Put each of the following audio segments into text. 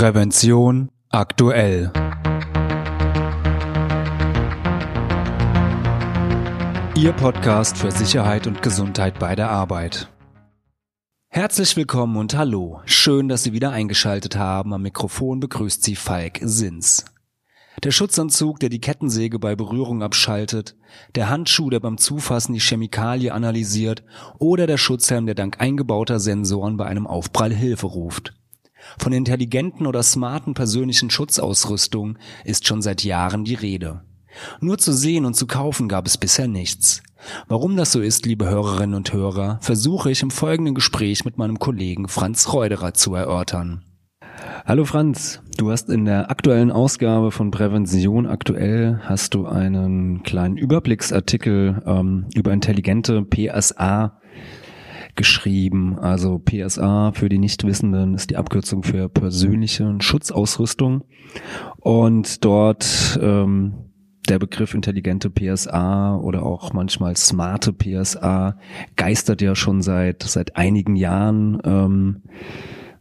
Prävention aktuell. Ihr Podcast für Sicherheit und Gesundheit bei der Arbeit. Herzlich willkommen und hallo. Schön, dass Sie wieder eingeschaltet haben. Am Mikrofon begrüßt Sie Falk Sins. Der Schutzanzug, der die Kettensäge bei Berührung abschaltet, der Handschuh, der beim Zufassen die Chemikalie analysiert oder der Schutzhelm, der dank eingebauter Sensoren bei einem Aufprall Hilfe ruft. Von intelligenten oder smarten persönlichen Schutzausrüstung ist schon seit Jahren die Rede. Nur zu sehen und zu kaufen gab es bisher nichts. Warum das so ist, liebe Hörerinnen und Hörer, versuche ich im folgenden Gespräch mit meinem Kollegen Franz Reuderer zu erörtern. Hallo Franz, du hast in der aktuellen Ausgabe von Prävention aktuell hast du einen kleinen Überblicksartikel ähm, über intelligente PSA geschrieben. Also PSA für die Nichtwissenden ist die Abkürzung für persönliche Schutzausrüstung. Und dort ähm, der Begriff intelligente PSA oder auch manchmal smarte PSA geistert ja schon seit seit einigen Jahren, ähm,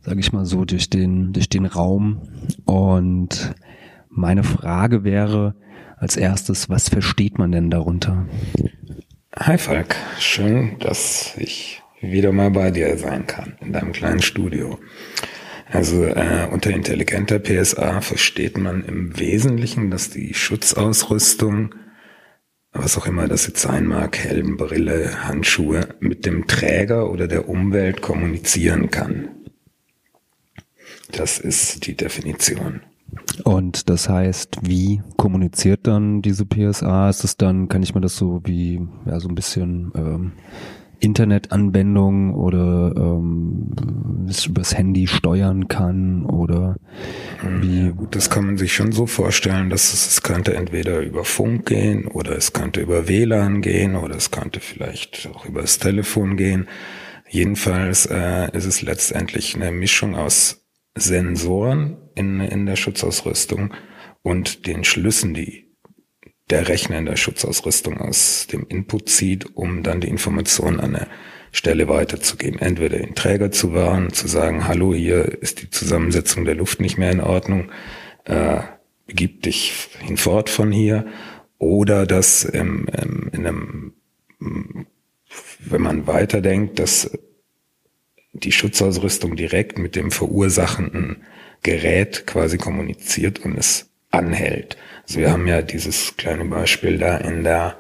sage ich mal so, durch den durch den Raum. Und meine Frage wäre als erstes, was versteht man denn darunter? Hi Falk, schön, dass ich wieder mal bei dir sein kann, in deinem kleinen Studio. Also äh, unter intelligenter PSA versteht man im Wesentlichen, dass die Schutzausrüstung, was auch immer das jetzt sein mag, Helm, Brille, Handschuhe, mit dem Träger oder der Umwelt kommunizieren kann. Das ist die Definition. Und das heißt, wie kommuniziert dann diese PSA? Ist es dann, kann ich mir das so wie, ja, so ein bisschen ähm, Internetanwendung oder ähm, übers Handy steuern kann oder wie? Ja, gut, das kann man sich schon so vorstellen, dass es, es könnte entweder über Funk gehen oder es könnte über WLAN gehen oder es könnte vielleicht auch über das Telefon gehen. Jedenfalls äh, ist es letztendlich eine Mischung aus Sensoren in, in der Schutzausrüstung und den Schlüssen, die der Rechner in der Schutzausrüstung aus dem Input zieht, um dann die Information an eine Stelle weiterzugeben. Entweder den Träger zu warnen, zu sagen, hallo, hier ist die Zusammensetzung der Luft nicht mehr in Ordnung, äh, begib dich hinfort von hier, oder dass ähm, ähm, in einem, wenn man weiterdenkt, dass die Schutzausrüstung direkt mit dem verursachenden Gerät quasi kommuniziert und es anhält. Also wir haben ja dieses kleine Beispiel da in der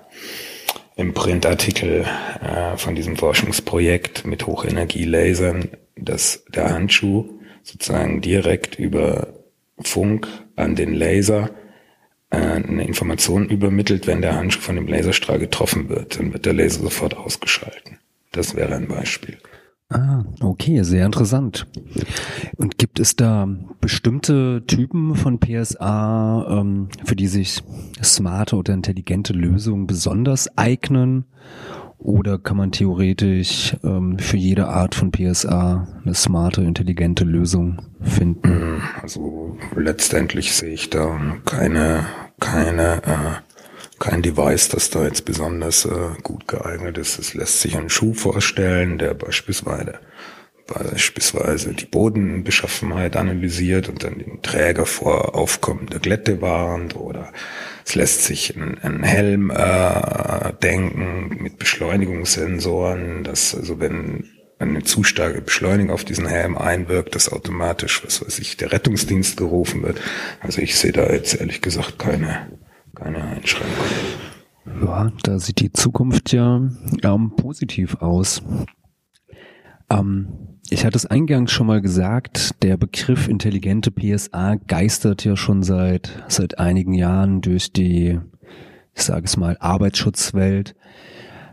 im Printartikel äh, von diesem Forschungsprojekt mit Hochenergielasern, dass der Handschuh sozusagen direkt über Funk an den Laser äh, eine Information übermittelt, wenn der Handschuh von dem Laserstrahl getroffen wird, dann wird der Laser sofort ausgeschalten. Das wäre ein Beispiel. Ah, okay, sehr interessant. Und gibt es da bestimmte Typen von PSA, ähm, für die sich smarte oder intelligente Lösungen besonders eignen? Oder kann man theoretisch ähm, für jede Art von PSA eine smarte, intelligente Lösung finden? Also letztendlich sehe ich da keine, keine äh, kein Device, das da jetzt besonders äh, gut geeignet ist. Es lässt sich einen Schuh vorstellen, der beispielsweise beispielsweise die Bodenbeschaffenheit analysiert und dann den Träger vor aufkommender Glätte warnt oder es lässt sich ein, ein Helm äh, denken mit Beschleunigungssensoren, dass also wenn eine zu starke Beschleunigung auf diesen Helm einwirkt, dass automatisch, was weiß ich, der Rettungsdienst gerufen wird. Also ich sehe da jetzt ehrlich gesagt keine keine Einschränkung. Ja, da sieht die Zukunft ja ähm, positiv aus. Ähm, ich hatte es eingangs schon mal gesagt, der Begriff intelligente PSA geistert ja schon seit, seit einigen Jahren durch die, ich sage es mal, Arbeitsschutzwelt.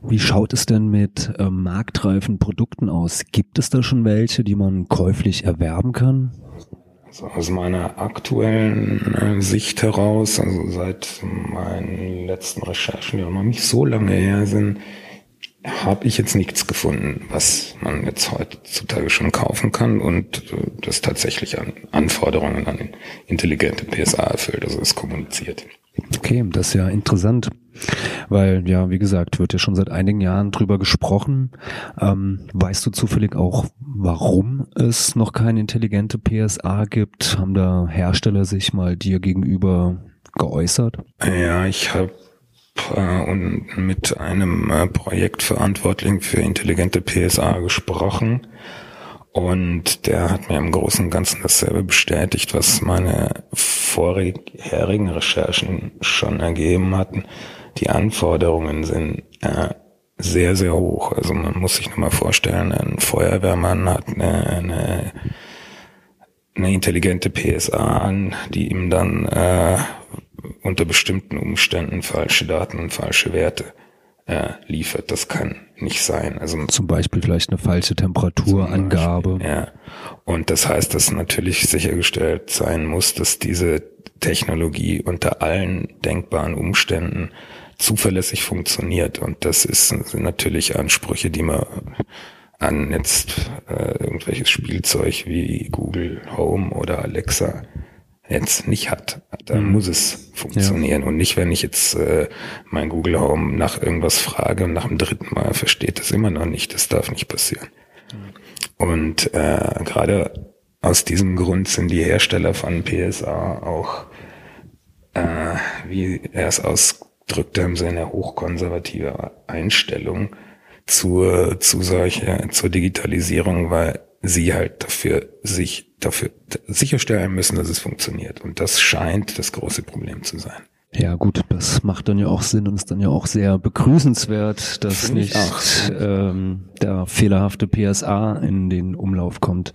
Wie schaut es denn mit ähm, marktreifen Produkten aus? Gibt es da schon welche, die man käuflich erwerben kann? Also aus meiner aktuellen äh, Sicht heraus, also seit meinen letzten Recherchen, die auch noch nicht so lange her sind, habe ich jetzt nichts gefunden, was man jetzt heutzutage schon kaufen kann und äh, das tatsächlich an Anforderungen an intelligente PSA erfüllt, also es kommuniziert. Okay, das ist ja interessant, weil ja, wie gesagt, wird ja schon seit einigen Jahren drüber gesprochen. Ähm, weißt du zufällig auch, warum es noch keine intelligente PSA gibt? Haben da Hersteller sich mal dir gegenüber geäußert? Ja, ich habe äh, und mit einem äh, Projektverantwortlichen für intelligente PSA gesprochen. Und der hat mir im Großen und Ganzen dasselbe bestätigt, was meine vorherigen Recherchen schon ergeben hatten. Die Anforderungen sind äh, sehr, sehr hoch. Also man muss sich nur mal vorstellen, ein Feuerwehrmann hat eine, eine, eine intelligente PSA an, die ihm dann äh, unter bestimmten Umständen falsche Daten und falsche Werte äh, liefert. Das kann nicht sein. Also zum Beispiel vielleicht eine falsche Temperaturangabe. Ja. Und das heißt, dass natürlich sichergestellt sein muss, dass diese Technologie unter allen denkbaren Umständen zuverlässig funktioniert. Und das ist, sind natürlich Ansprüche, die man an jetzt äh, irgendwelches Spielzeug wie Google Home oder Alexa jetzt nicht hat. Da mhm. muss es funktionieren ja. und nicht, wenn ich jetzt äh, mein Google Home nach irgendwas frage und nach dem dritten Mal versteht es immer noch nicht. Das darf nicht passieren. Mhm. Und äh, gerade aus diesem Grund sind die Hersteller von PSA auch, äh, wie er es ausdrückte, haben sie eine hochkonservative Einstellung zur, zu solcher, zur Digitalisierung, weil sie halt dafür sich dafür sicherstellen müssen, dass es funktioniert. Und das scheint das große Problem zu sein. Ja gut, das macht dann ja auch Sinn und ist dann ja auch sehr begrüßenswert, dass Find nicht ähm, der fehlerhafte PSA in den Umlauf kommt.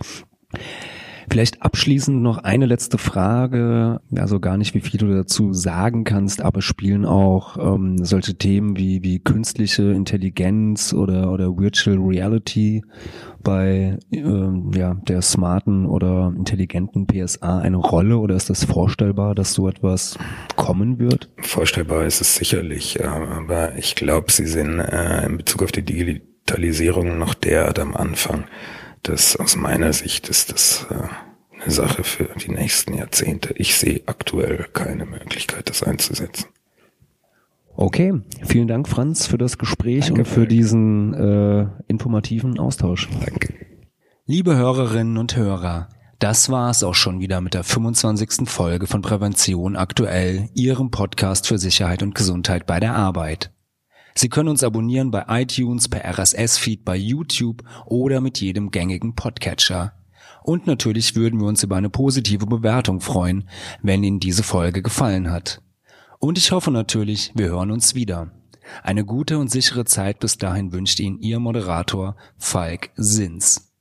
Vielleicht abschließend noch eine letzte Frage, also gar nicht, wie viel du dazu sagen kannst, aber spielen auch ähm, solche Themen wie, wie künstliche Intelligenz oder, oder Virtual Reality bei ähm, ja, der smarten oder intelligenten PSA eine Rolle oder ist das vorstellbar, dass so etwas kommen wird? Vorstellbar ist es sicherlich, aber ich glaube, sie sind äh, in Bezug auf die Digitalisierung noch derart am Anfang. Das aus meiner Sicht ist das äh, eine Sache für die nächsten Jahrzehnte. Ich sehe aktuell keine Möglichkeit, das einzusetzen. Okay, vielen Dank, Franz, für das Gespräch Danke, und für diesen äh, informativen Austausch. Danke. Liebe Hörerinnen und Hörer, das war es auch schon wieder mit der 25. Folge von Prävention aktuell, Ihrem Podcast für Sicherheit und Gesundheit bei der Arbeit. Sie können uns abonnieren bei iTunes, per RSS-Feed bei YouTube oder mit jedem gängigen Podcatcher. Und natürlich würden wir uns über eine positive Bewertung freuen, wenn Ihnen diese Folge gefallen hat. Und ich hoffe natürlich, wir hören uns wieder. Eine gute und sichere Zeit bis dahin wünscht Ihnen Ihr Moderator Falk Sins.